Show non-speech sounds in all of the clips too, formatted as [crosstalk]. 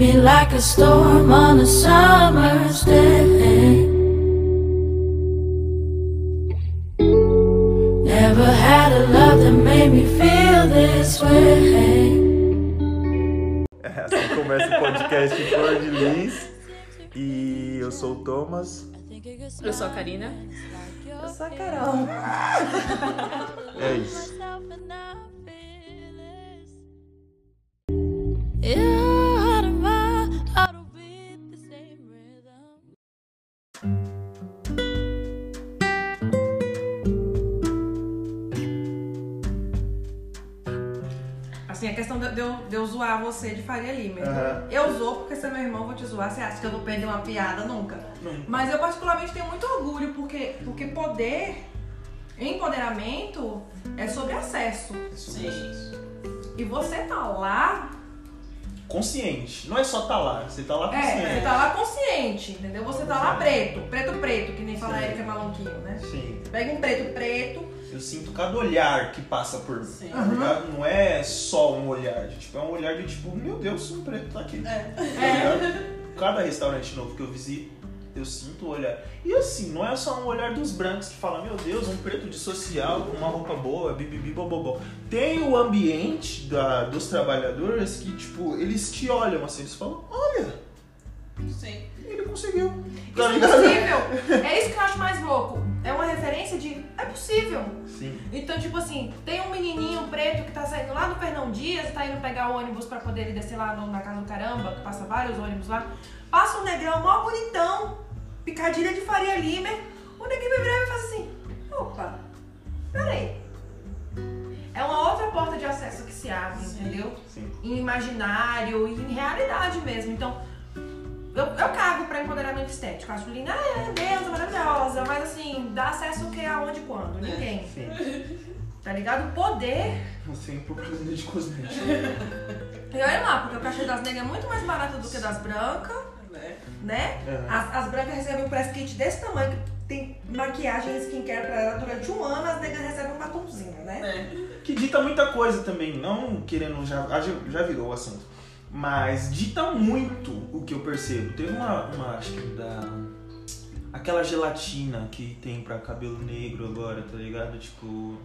me like a storm on a summer's day. Never had a love that made me feel this way. Assim começa o podcast Flor de Lis. E eu sou o Thomas. Eu sou a Karina. Eu sou a Carol. É isso. Yeah, De de eu, de eu zoar você de Faria Lima. Aham. Eu zoo porque você é meu irmão, vou te zoar. Você acha que eu vou perder uma piada nunca? Nunca. Mas eu particularmente tenho muito orgulho porque, porque poder, empoderamento é sobre acesso. E você tá lá, Consciente. Não é só tá lá, você tá lá consciente. é, você tá lá consciente, entendeu? Você tá lá preto, preto preto, que nem fala Sim. Erika Malonquinho, né? Sim. Pega um preto preto, Eu sinto cada olhar que passa por mim. Sim. Tá ligado? Não é só um olhar. de, Tipo, é um olhar de tipo, meu Deus, um preto tá aqui. É. Tá? Cada restaurante novo que eu visito, eu sinto o olhar. E assim, não é só um olhar dos brancos que fala, meu Deus, um preto de social, com uma roupa boa, bibibi, bobobó. Tem o ambiente da, dos trabalhadores que, tipo, eles te olham assim, eles falam, olha, Sim. ele conseguiu. isso Tá é ligado? possível. É isso que eu acho mais louco. É uma referência de é possível. Sim. Então, tipo assim, tem um menininho preto que tá saindo lá do Fernão Dias, tá indo pegar o ônibus pra poder ir descer lá no- na casa do caramba, que passa vários ônibus lá. Passa um negrão mó bonitão, picadilha de Faria Lima. O neguinho vai virar e faz assim: opa, peraí. É uma outra porta de acesso que se abre, Sim. entendeu? Sim. Em imaginário e em realidade mesmo. Então, eu, eu cago pra empoderamento estético. Acho linda, ah, é maravilhosa, mas assim, dá acesso o que, aonde, É. quando? Ninguém. Sim. [laughs] Tá ligado? Poder. Assim, propaganda de cosmético. E olha lá, porque o cachê das negras é muito mais barato do que das brancas, Né? né? É. As, as brancas recebem um press kit desse tamanho, que tem maquiagem e skincare pra ela durante um ano, as negras recebem um batomzinho, né? É. Que dita muita coisa também, não querendo, já, já, já virou o assunto. Mas dita muito o que eu percebo. Teve uma, uma acho que da. Aquela gelatina que tem pra cabelo negro agora, tá ligado? Tipo.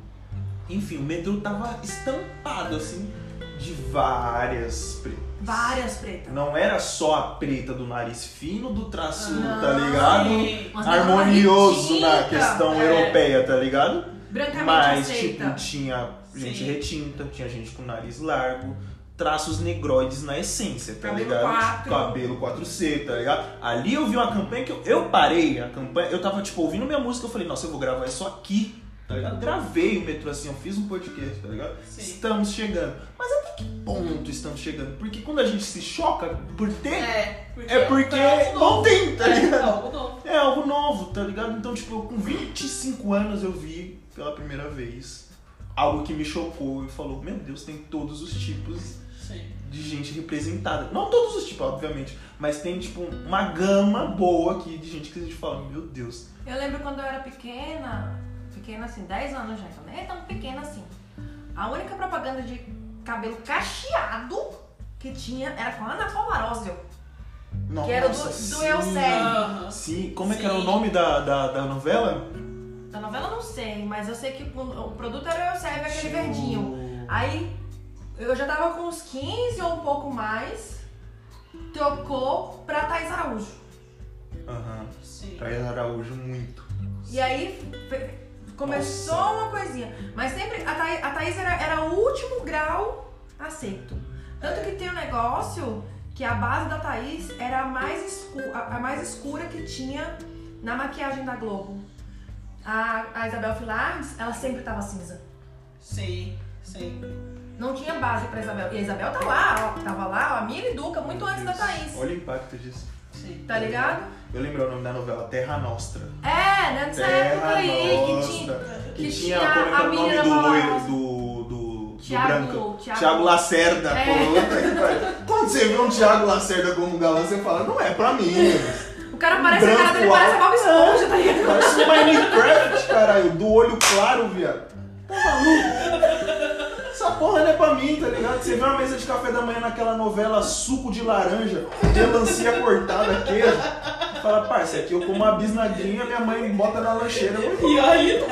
Enfim, o metrô tava estampado assim de várias pretas. Várias pretas. Não era só a preta do nariz fino, do traço, Não, tá ligado? Negras Harmonioso na questão É. europeia, tá ligado? Brancamente Mas, aceita. tipo, tinha gente Sim. retinta, tinha gente com nariz largo, traços negroides na essência, tá Cabelo ligado? quatro. Cabelo 4C, tá ligado? Ali eu vi uma campanha que eu, eu parei a campanha, eu tava, tipo, ouvindo minha música, eu falei, nossa, eu vou gravar isso aqui, tá ligado? Gravei o metrô assim, eu fiz um podcast, tá ligado? Sim. Estamos chegando. Mas até que ponto estamos chegando? Porque quando a gente se choca por ter, É, porque, é porque é não tem, tá É, ligado? algo novo. É algo novo, tá ligado? Então, tipo, eu, com 25 anos eu vi pela primeira vez algo que me chocou e falou: Meu Deus, tem todos os tipos Sim. de gente representada. Não todos os tipos, obviamente, mas tem, tipo, uma gama boa aqui de gente que a gente fala: Meu Deus. Eu lembro quando eu era pequena, pequena assim, 10 anos já, então nem é tão pequena assim. A única propaganda de cabelo cacheado que tinha era com a Ana Paula Arósio, Nossa, que era do, do sim. Eusébio. Aham. Sim, como é que era o nome da, da, da novela? Da novela eu não sei, mas eu sei que o, o produto era o Eusébio, aquele Tinha verdinho. Aí eu já tava com uns 15 ou um pouco mais, trocou pra Thais Araújo. Aham. Sim. Thaís Araújo, muito. E aí começou Nossa. uma coisinha. Mas sempre a Thaís, a Thaís era, era o último grau aceito. Tanto que tem um negócio que a base da Thaís era a mais, escu a, mais escura que tinha na maquiagem da Globo. A, a Isabel Filardes, ela sempre tava cinza. Sim. Sim. Não tinha base pra Isabel. E a Isabel tá lá, ó, tava lá, ó, a Mili Duca, muito antes da Thaís. Olha o impacto disso. Sim. Tá ligado? Eu lembro o nome da novela, Terra Nostra. É, nessa época aí, que tinha. Que, que tinha, tinha como é que a era o nome menina do loiro, do, do, do Thiago- branco? Thiago- Thiago Lacerda. É. Quando você vê um Thiago Lacerda como galã, você fala, não é pra mim. O cara parece, a cara dele Branco parece a Bob. Esponja, tá ligado? Parece um Minecraft, caralho, do olho claro, viado. Tá maluco? Porra não é pra mim, tá ligado? Você vê uma mesa de café da manhã naquela novela suco de laranja, melancia cortada, queijo. Fala, parça, aqui eu como uma bisnaguinha, minha mãe bota na lancheira. eu vou- E aí,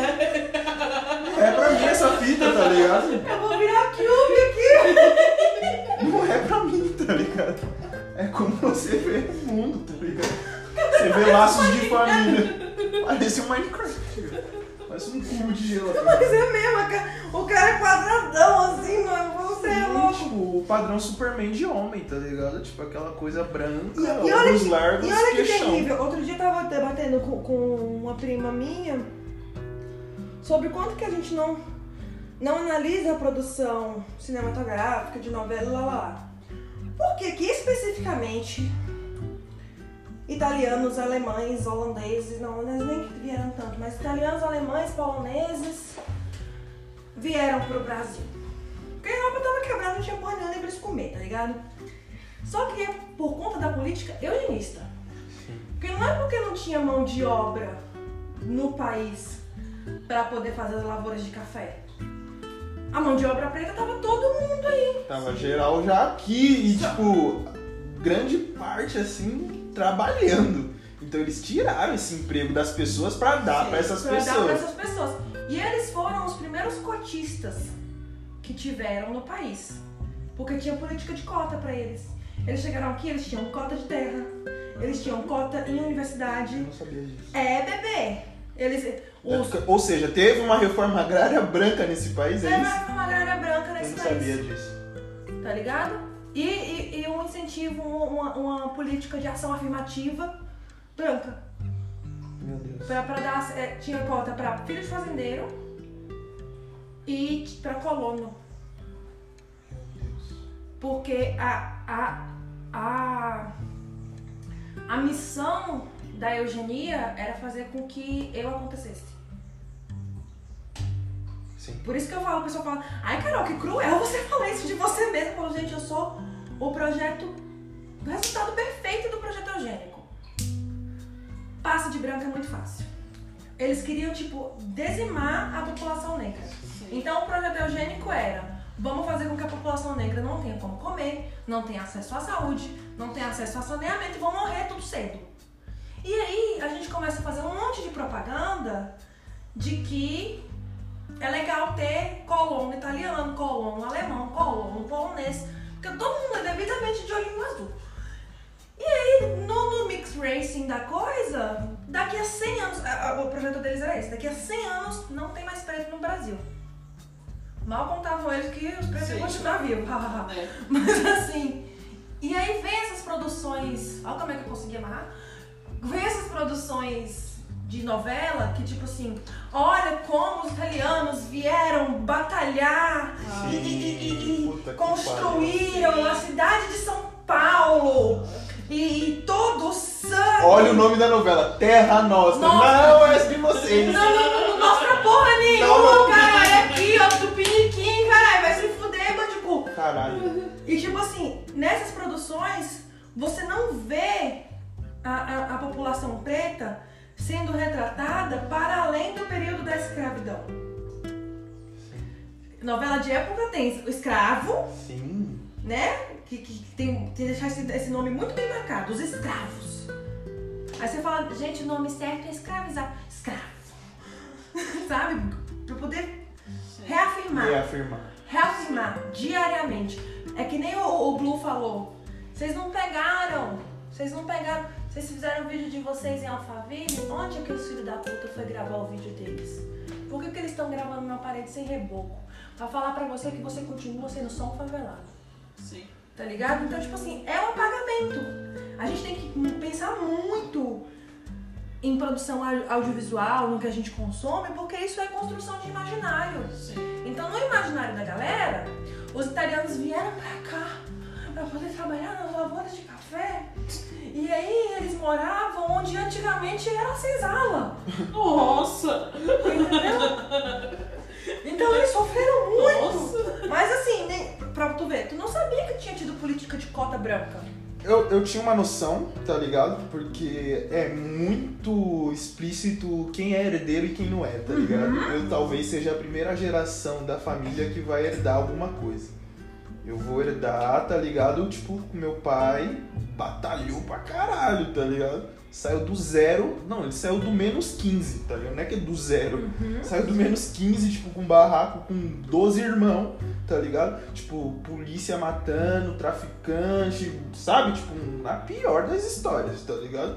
É pra mim essa fita, tá ligado? Eu vou virar cube aqui. Não é pra mim, tá ligado? É como você vê o mundo, tá ligado? Você vê laços de família. Parece um Minecraft. cara. Parece um cubo de gelo. Mas é mesmo, a ca- o cara é quadradão assim, mano. Você é louco. tipo, o padrão Superman de homem, tá ligado? Tipo, aquela coisa branca, E, e olha, ombros que, largos, e olha que queixão. terrível. Outro dia eu tava debatendo com, com uma prima minha sobre quanto que a gente não, não analisa a produção cinematográfica de novela, lá, lá, lá. Por que que especificamente italianos, alemães, holandeses, não, holandeses nem vieram tanto, mas italianos, alemães, poloneses vieram pro Brasil? Porque a Europa tava quebrada, não tinha porra nenhuma pra eles comer, tá ligado? Só que por conta da política eugenista. Porque não é porque não tinha mão de obra no país pra poder fazer as lavouras de café. A mão de obra preta tava todo mundo aí. Tava geral já aqui e, tipo, grande parte, assim, trabalhando. Então eles tiraram esse emprego das pessoas pra dar pra essas pra dar pra pessoas. essas pessoas. E eles foram os primeiros cotistas que tiveram no país. Porque tinha política de cota pra eles. Eles chegaram aqui, eles tinham cota de terra. Eles tinham cota em universidade. Eu não sabia disso. É, bebê. Eles. Os, Ou seja, teve uma reforma agrária branca nesse país, é Teve isso? uma grana branca Eu nesse não país. sabia disso. Tá ligado? E, e, e um incentivo, uma, uma política de ação afirmativa branca. Meu Deus. Pra, pra dar, é, tinha cota pra filho de fazendeiro e pra colono. Porque a, a, a, a missão da eugenia era fazer com que eu acontecesse. Sim. Por isso que eu falo, a pessoa fala, ai Carol, que cruel você [laughs] falar isso de você mesma. Eu falo, gente, eu sou o projeto, o resultado perfeito do projeto eugênico. Passa de branco é muito fácil. Eles queriam, tipo, dizimar a população negra. Então o projeto eugênico era, vamos fazer com que a população negra não tenha como comer, não tenha acesso à saúde, não tenha acesso a saneamento e vão morrer tudo cedo. E aí a gente começa a fazer um monte de propaganda de que é legal ter colono italiano, colono alemão, colono polonês, porque todo mundo é devidamente de olhinho azul. E aí, no, no mix racing da coisa, daqui a 100 anos, a- a- o projeto deles era esse, daqui a 100 anos não tem mais preto no Brasil. Mal contavam eles que os pretos iam continuar vivos, né? [laughs] Mas assim, e aí vem essas produções, olha como é que eu consegui amarrar, vem essas produções de novela que tipo assim, olha como os italianos vieram batalhar e, e- e- e que construíram a cidade e, e todo o sangue. Olha o nome da novela, Terra Nostra. Nossa. Não é de vocês. Não, não, não, não mostra porra nenhuma, cara. É aqui, ó, do Piniquim, caralho. Vai se fuder, bandico. Caralho. E tipo assim, nessas produções, você não vê a, a, a população preta sendo retratada para além do período da escravidão. Novela de época tem o escravo, Sim. né? Que, que tem, tem que deixar esse, esse nome muito bem marcado, os escravos. Aí você fala, gente, o nome certo é escravizar. Escravo. [laughs] Sabe? Pra poder reafirmar Reafirmar. reafirmar diariamente. É que nem o, o Blue falou. Vocês não pegaram. Vocês não pegaram. Vocês fizeram o vídeo de vocês em Alphaville. Onde é que os filhos da puta foi gravar o vídeo deles? Por que, que eles estão gravando na parede sem reboco? Pra falar pra você que você continua sendo só um favelado. Sim. Tá ligado? Então, tipo assim, é um apagamento. A gente tem que pensar muito em produção au- audiovisual, no que a gente consome, porque isso é construção de imaginário. Sim. Então, no imaginário da galera, os italianos vieram pra cá pra poder trabalhar nas lavouras de café. E aí eles moravam onde antigamente era a senzala. Nossa! Entendeu? [laughs] Então eles sofreram muito. Nossa! Mas assim, nem, pra tu ver, tu não sabia que tinha tido política de cota branca. eu, eu tinha uma noção, tá ligado? Porque é muito explícito quem é herdeiro e quem não é, tá ligado? Eu talvez seja a primeira geração da família que vai herdar alguma coisa. Eu vou herdar, tá ligado? Tipo, meu pai batalhou pra caralho, tá ligado? Saiu do zero. Não, ele saiu do menos 15, tá ligado? Não é que é do zero. Saiu do menos 15, tipo, com barraco com 12 irmãos, tá ligado? Tipo, polícia matando, traficante, sabe? Tipo, na pior das histórias, tá ligado?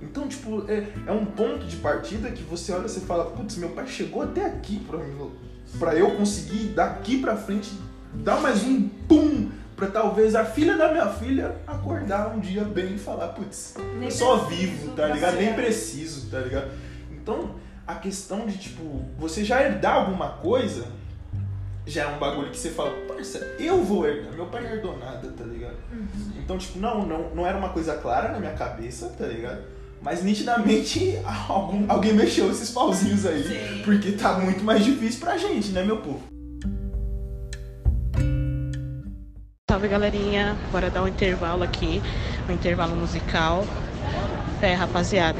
Então, tipo, é, é um ponto de partida que você olha e você fala, putz, meu pai chegou até aqui pra, mim, pra eu conseguir daqui pra frente dar mais um pum pra talvez a filha da minha filha acordar um dia bem e falar, putz, Nem só vivo, tá ligado? Nem preciso, tá ligado? Então, a questão de, tipo, você já herdar alguma coisa já é um bagulho que você fala, parça, eu vou herdar. Meu pai não herdou nada, tá ligado? Então, tipo, não, não, não era uma coisa clara na minha cabeça, tá ligado? Mas nitidamente [laughs] algum- alguém mexeu esses pauzinhos aí. Sim. Porque tá muito mais difícil pra gente, né, meu povo? Salve galerinha, bora dar um intervalo aqui, um intervalo musical. É, rapaziada.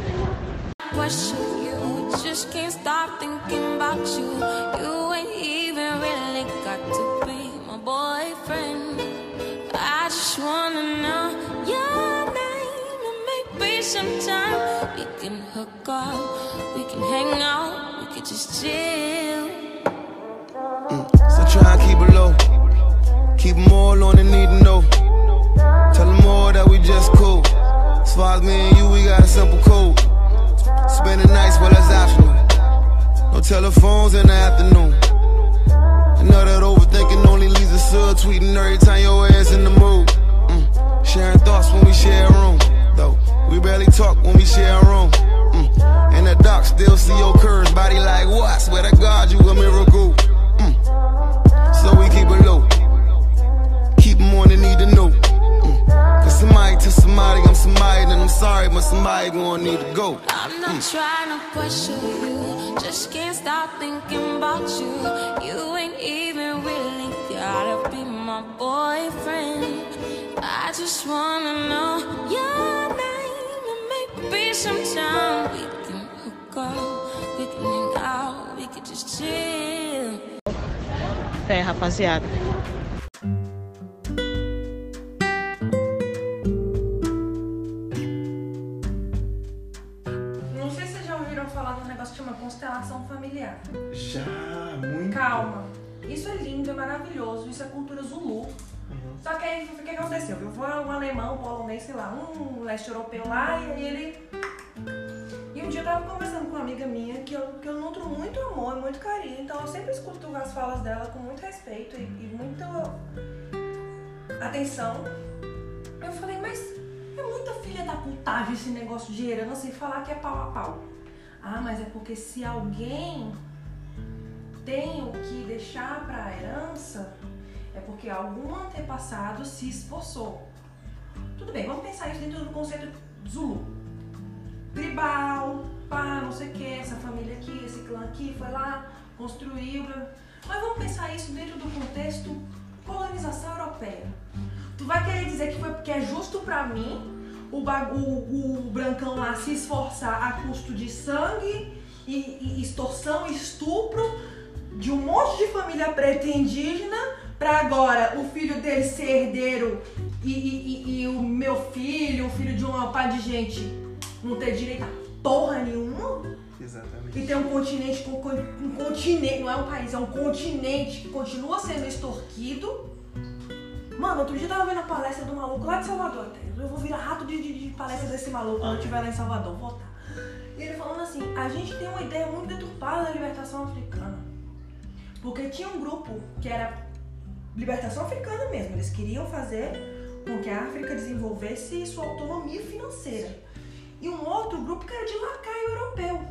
sometime we can hook up, we can hang out, we could just chill. Keep 'em all on the need to know. Tell them all that we just cool. As far as me and you, we got a simple code. Spending nights, well, that's optional. No telephones in the afternoon. I know that overthinking only leads to subtweeting every time your ass in the mood. Mm. Sharing thoughts when we share a room, though. We barely talk when we share a room. Mm. In the dark, still see your curves, body like what? Swear to God, you a miracle. Mm. So we keep it low. Keep 'em on the need to know. Mm. Cause somebody to somebody, I'm somebody, and I'm sorry, but somebody gonna need to go. I'm not trying to question you, just can't stop thinking about you. You ain't even really gotta be my boyfriend. I just wanna know your name and maybe sometime we can hook up, we can hang out, we could just chill. É, rapaziada. Familiar. Já, muito. Calma. Isso é lindo, é maravilhoso. Isso é cultura Zulu. Uhum. Só que aí, o que aconteceu? Eu vou um alemão, um polonês, sei lá, um leste europeu lá, e aí ele... E um dia eu tava conversando com uma amiga minha que eu, que eu nutro muito amor e muito carinho, então eu sempre escuto as falas dela com muito respeito e, e muita atenção. Eu falei, mas é muita filha da putagem esse negócio de herança e falar que é pau a pau. Ah, mas é porque se alguém tem o que deixar pra herança, é porque algum antepassado se esforçou. Tudo bem, vamos pensar isso dentro do conceito Zulu. Tribal, pá, não sei o que, essa família aqui, esse clã aqui foi lá, construiu. Mas vamos pensar isso dentro do contexto colonização europeia. Tu vai querer dizer que foi porque é justo pra mim o, bagu- o, brancão lá se esforçar a custo de sangue e, e extorsão estupro de um monte de família preta e indígena pra agora o filho dele ser herdeiro e, e- e- e o meu filho, o filho de uma pá de gente, não ter direito a porra nenhuma? Exatamente. E tem um continente, um continente, não é um país, é um continente que continua sendo extorquido. Mano, outro dia eu tava vendo a palestra do maluco lá de Salvador, entendeu? Eu vou virar rato de, de- de palestra desse maluco quando eu estiver lá em Salvador, vou voltar. E ele falando assim, a gente tem uma ideia muito deturpada da libertação africana. Porque tinha um grupo que era libertação africana mesmo, eles queriam fazer com que a África desenvolvesse sua autonomia financeira. E um outro grupo que era de lacaio europeu.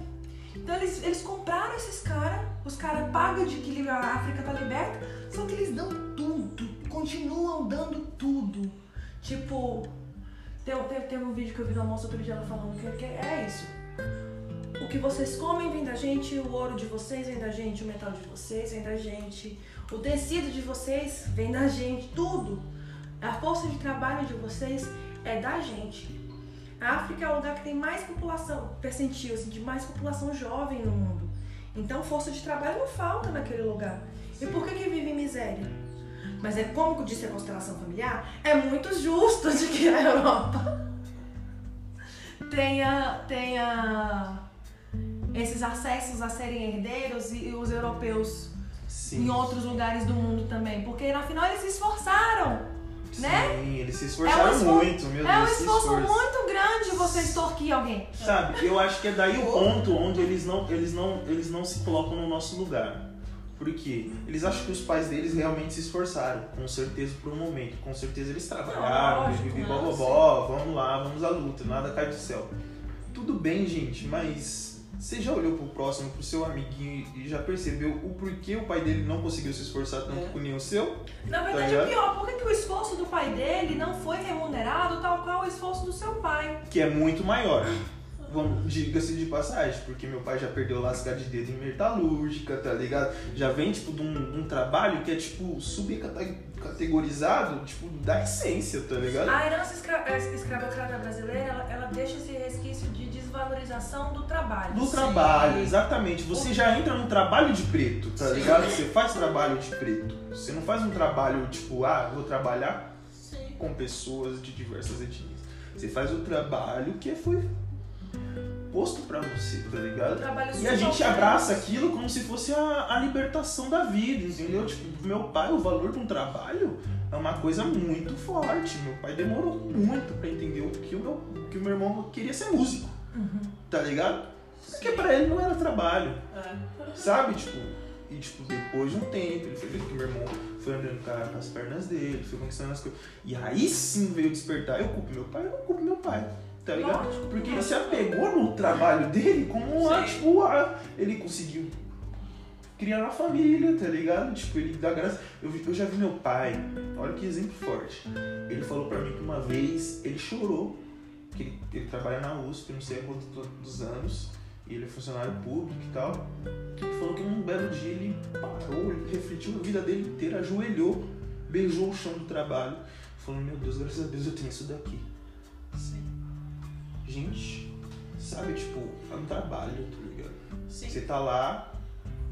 Então eles, eles compraram esses caras, os caras pagam de que a África tá liberta, só que eles dão tudo, continuam dando tudo. Tipo, tem, tem, teve um vídeo que eu vi de uma moça outro dia ela falando que, que é isso. O que vocês comem vem da gente, o ouro de vocês vem da gente, o metal de vocês vem da gente, o tecido de vocês vem da gente, tudo. A força de trabalho de vocês é da gente. A África é o lugar que tem mais população, percentil assim, de mais população jovem no mundo. Então força de trabalho não falta naquele lugar. E por que que vive em miséria? Mas é como disse a constelação familiar, é muito justo de que a Europa tenha, tenha esses acessos a serem herdeiros e os europeus Sim. em outros lugares do mundo também. Porque afinal eles se esforçaram, né? Sim, eles se esforçaram É um muito, meu É um Deus. esforço esforço. muito grande você extorquir alguém. Sabe, eu acho que é daí o ponto onde eles não, eles não, eles não se colocam no nosso lugar. Por quê? Eles acham que os pais deles realmente se esforçaram, com certeza por um momento. Com certeza eles trabalharam, não, bobobó, vamos lá, vamos à luta, nada cai do céu. Tudo bem, gente, mas você já olhou pro próximo, pro seu amiguinho e já percebeu o porquê o pai dele não conseguiu se esforçar tanto É. com o seu? Na Tá verdade é ligado? pior, por que o esforço do pai dele não foi remunerado tal qual o esforço do seu pai? que é muito maior. Vamos, diga-se de passagem, porque meu pai já perdeu lasca de dedo em metalúrgica, tá ligado? Já vem, tipo, de um, de um trabalho que é, tipo, subcategorizado, tipo, da essência, tá ligado? A herança escra eh, escravocrata brasileira, ela, ela deixa esse resquício de desvalorização do trabalho. Do trabalho, exatamente. Você já entra num trabalho de preto, tá ligado? Você faz trabalho de preto. Você não faz um trabalho, tipo, ah, vou trabalhar com pessoas de diversas etnias. Você faz o trabalho que foi posto pra você, tá ligado? E a gente abraça aquilo como se fosse a, a libertação da vida, entendeu? Tipo, meu pai, o valor de um trabalho é uma coisa muito forte. Meu pai demorou muito pra entender o que o meu, que o meu irmão queria ser músico, tá ligado? Porque pra ele não era trabalho, sabe? Tipo, e tipo, depois de um tempo, ele foi ver que meu irmão foi andando com, as pernas dele, foi conquistando as coisas. E aí sim veio despertar. Eu culpo meu pai, eu não culpo meu pai. Tá ligado? Lógico. Porque ele se apegou no trabalho dele como a, tipo, a, ele conseguiu criar uma família, tá ligado? Tipo, ele dá graça. Eu, eu já vi meu pai, olha que exemplo forte. Ele falou pra mim que uma vez ele chorou, que ele, ele trabalha na USP, não sei há quantos anos, e ele é funcionário público e tal. Ele falou que num belo dia ele parou, ele refletiu a vida dele inteira, ajoelhou, beijou o chão do trabalho, falou: Meu Deus, graças a Deus eu tenho isso daqui. Gente, sabe, tipo, é um trabalho, tá ligado? Sim. Você tá lá,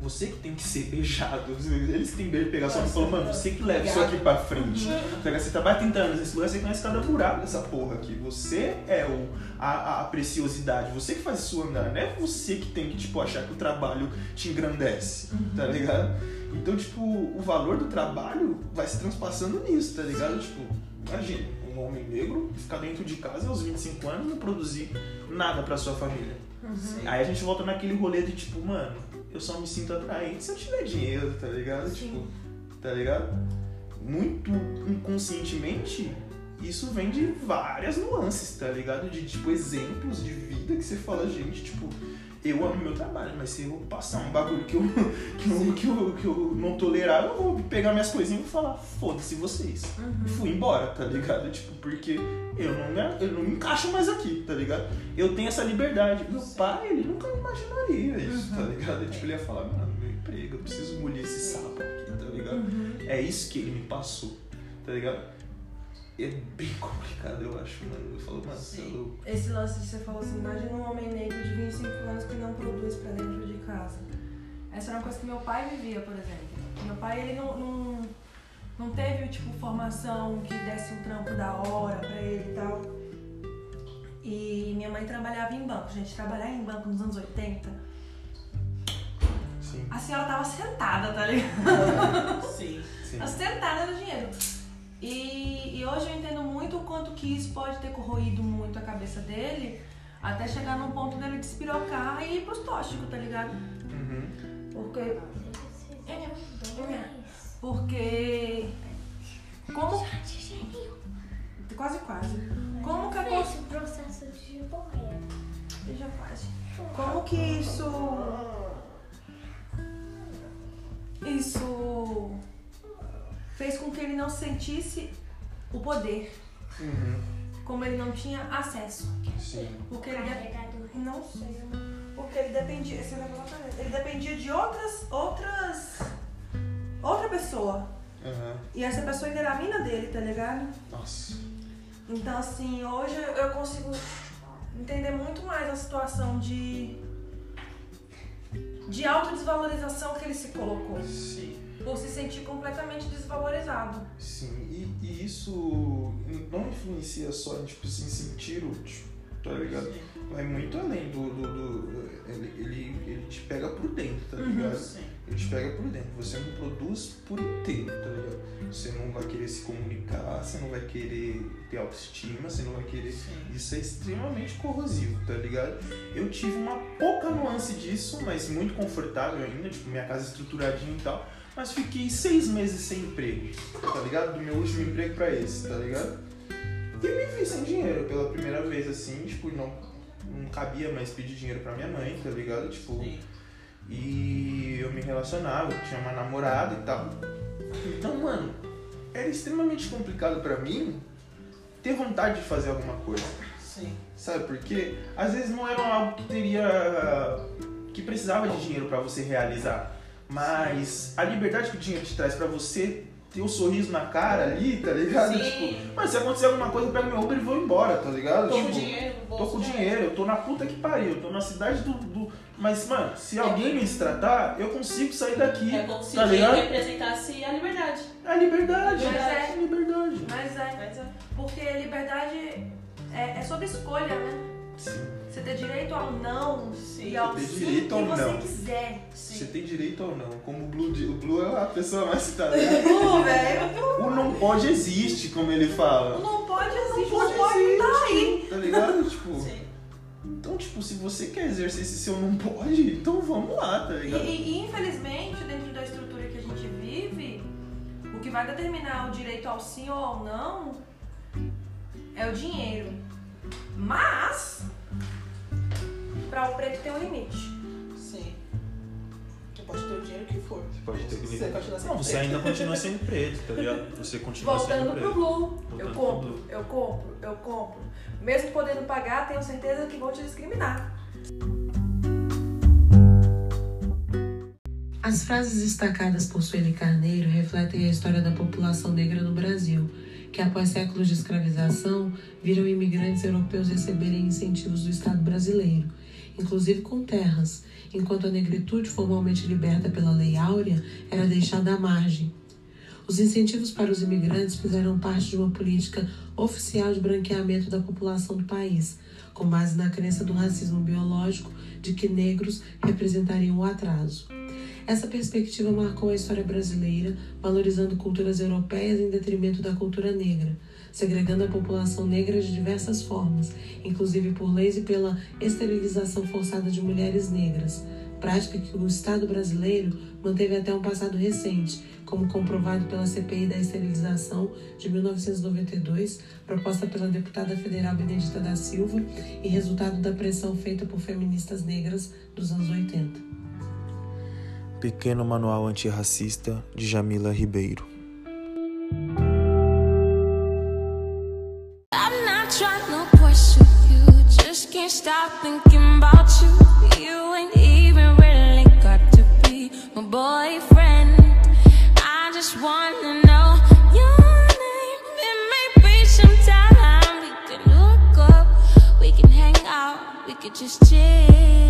você que tem que ser beijado. Eles que tem que pegar só e falar, mano, você que leva isso aqui pra frente. Tá ligado? Você trabalha 30 anos nesse lugar, você conhece cada buraco dessa porra aqui. Você é o, a, a preciosidade, você que faz isso andar, não é você que tem que, tipo, achar que o trabalho te engrandece, tá ligado? Então, tipo, o valor do trabalho vai se transpassando nisso, tá ligado? Tipo, imagina, um homem negro ficar dentro de casa aos 25 anos e não produzir nada pra sua família. Aí a gente volta naquele rolê de tipo, mano, eu só me sinto atraente se eu tiver dinheiro, tá ligado? Sim. Tipo, tá ligado? Muito inconscientemente, isso vem de várias nuances, tá ligado? De tipo exemplos de vida que você fala, gente, tipo, eu amo meu trabalho, mas se eu passar um bagulho que eu, [laughs] que eu, que eu, que eu não tolerar, eu vou pegar minhas coisinhas e falar, foda-se vocês. E fui embora, tá ligado? Tipo, porque eu não, me, eu não me encaixo mais aqui, tá ligado? Eu tenho essa liberdade. Meu pai, ele nunca imaginaria isso, tá ligado? Tipo, ele ia falar, mano, meu emprego, eu preciso engolir esse sapo aqui, tá ligado? É isso que ele me passou, tá ligado? É bem complicado, eu acho, mano. Eu falo, mano, você é louco. Esse lance de você falou assim, imagina um homem negro de 25 anos que não produz pra dentro de casa. Essa era uma coisa que meu pai vivia, por exemplo. Meu pai, ele não, não, não teve, tipo, formação que desse um trampo da hora pra ele e tal. E minha mãe trabalhava em banco. Gente, trabalhar em banco nos anos 80, Sim, a senhora tava sentada, tá ligado? Sim. sim. Tava sentada no dinheiro. E, e hoje eu entendo muito o quanto que isso pode ter corroído muito a cabeça dele, até chegar num ponto dele despirocar e ir pros tóxicos, tá ligado? Uhum. Porque. Porque. Como. Quase, quase. Como que a cons- Esse processo de boia. Já quase. Como que isso. Isso. Fez com que ele não sentisse o poder. Uhum. Como ele não tinha acesso. Sim. Porque ele. de-. Não sei. Porque ele dependia. Ele dependia de outras. outras. outra pessoa. Uhum. E essa pessoa ainda era a mina dele, tá ligado? Nossa. Então, assim, hoje eu consigo entender muito mais a situação de. de autodesvalorização que ele se colocou. Sim. Por se sentir completamente desvalorizado. Sim, e, e isso não influencia só em tipo, assim, sentir útil, tá ligado? Vai muito além do. do, do- ele, ele, ele te pega por dentro, tá ligado? Sim. Ele te pega por dentro. Você não produz por inteiro, tá ligado? Você não vai querer se comunicar, você não vai querer ter autoestima, você não vai querer. Sim. Isso é extremamente corrosivo, tá ligado? Eu tive uma pouca nuance disso, mas muito confortável ainda, tipo, minha casa estruturadinha e tal. Mas fiquei seis meses sem emprego, tá ligado? Do meu último emprego pra esse, tá ligado? E me vi sem dinheiro pela primeira vez, assim, tipo, não, não cabia mais pedir dinheiro pra minha mãe, tá ligado? Tipo, Sim. e eu me relacionava, eu tinha uma namorada e tal. Então, mano, era extremamente complicado pra mim ter vontade de fazer alguma coisa. Sim. Sabe por quê? Às vezes não era algo que teria. que precisava de dinheiro pra você realizar. Mas a liberdade que o dinheiro te traz pra você ter o sorriso na cara ali, tá ligado? Sim. Tipo, mas se acontecer alguma coisa, eu pego meu Uber e vou embora, tá ligado? Tô com Tipo, dinheiro no bolso. Tô com dinheiro, eu tô na puta que pariu, eu tô na cidade do. do- Mas, mano, se alguém me tratar, eu consigo sair daqui. É como se tá dinheiro ligado? representasse a liberdade. É a liberdade. Mas é. a liberdade. Mas é. Mas é. Porque liberdade é, é sobre escolha, né? Sim. Você ter direito ao não Sim. e ao sim direito que ao você não. quiser. Você Sim. tem direito ou não. Como o Blue, o Blue é a pessoa mais citada. [laughs] Pô, velho. o não pode existe, como ele O fala. não pode existir, Não pode pode existe. tá aí. Tá ligado? [laughs] tipo. Sim. Então, tipo, se você quer exercer esse seu não pode, então vamos lá, tá ligado? e- e, infelizmente, dentro da estrutura que a gente vive, o que vai determinar o direito ao sim ou ao não é o dinheiro. Preto tem um limite. Sim. Você pode ter o dinheiro que for. Você pode ter que Você continua sendo Não, você preto. ainda continua sendo [laughs] preto, tá ligado? Você continua Voltando sendo pro preto. Blue, Voltando eu pro compro, Blue. eu compro, eu compro. Mesmo podendo pagar, tenho certeza que vão te discriminar. As frases destacadas por Sueli Carneiro refletem a história da população negra no Brasil, que após séculos de escravização viram imigrantes europeus receberem incentivos do Estado brasileiro, inclusive com terras, enquanto a negritude formalmente liberta pela Lei Áurea era deixada à margem. Os incentivos para os imigrantes fizeram parte de uma política oficial de branqueamento da população do país, com base na crença do racismo biológico de que negros representariam o atraso. Essa perspectiva marcou a história brasileira, valorizando culturas europeias em detrimento da cultura negra, segregando a população negra de diversas formas, inclusive por leis e pela esterilização forçada de mulheres negras, prática que o Estado brasileiro manteve até um passado recente, como comprovado pela CPI da esterilização de 1992, proposta pela deputada federal Benedita da Silva e resultado da pressão feita por feministas negras dos anos 80. Pequeno Manual Antirracista de Jamila Ribeiro. Stop thinking about you. You ain't even really got to be my boyfriend. I just wanna know your name. It may be some we could look up, we can hang out, we could just chill.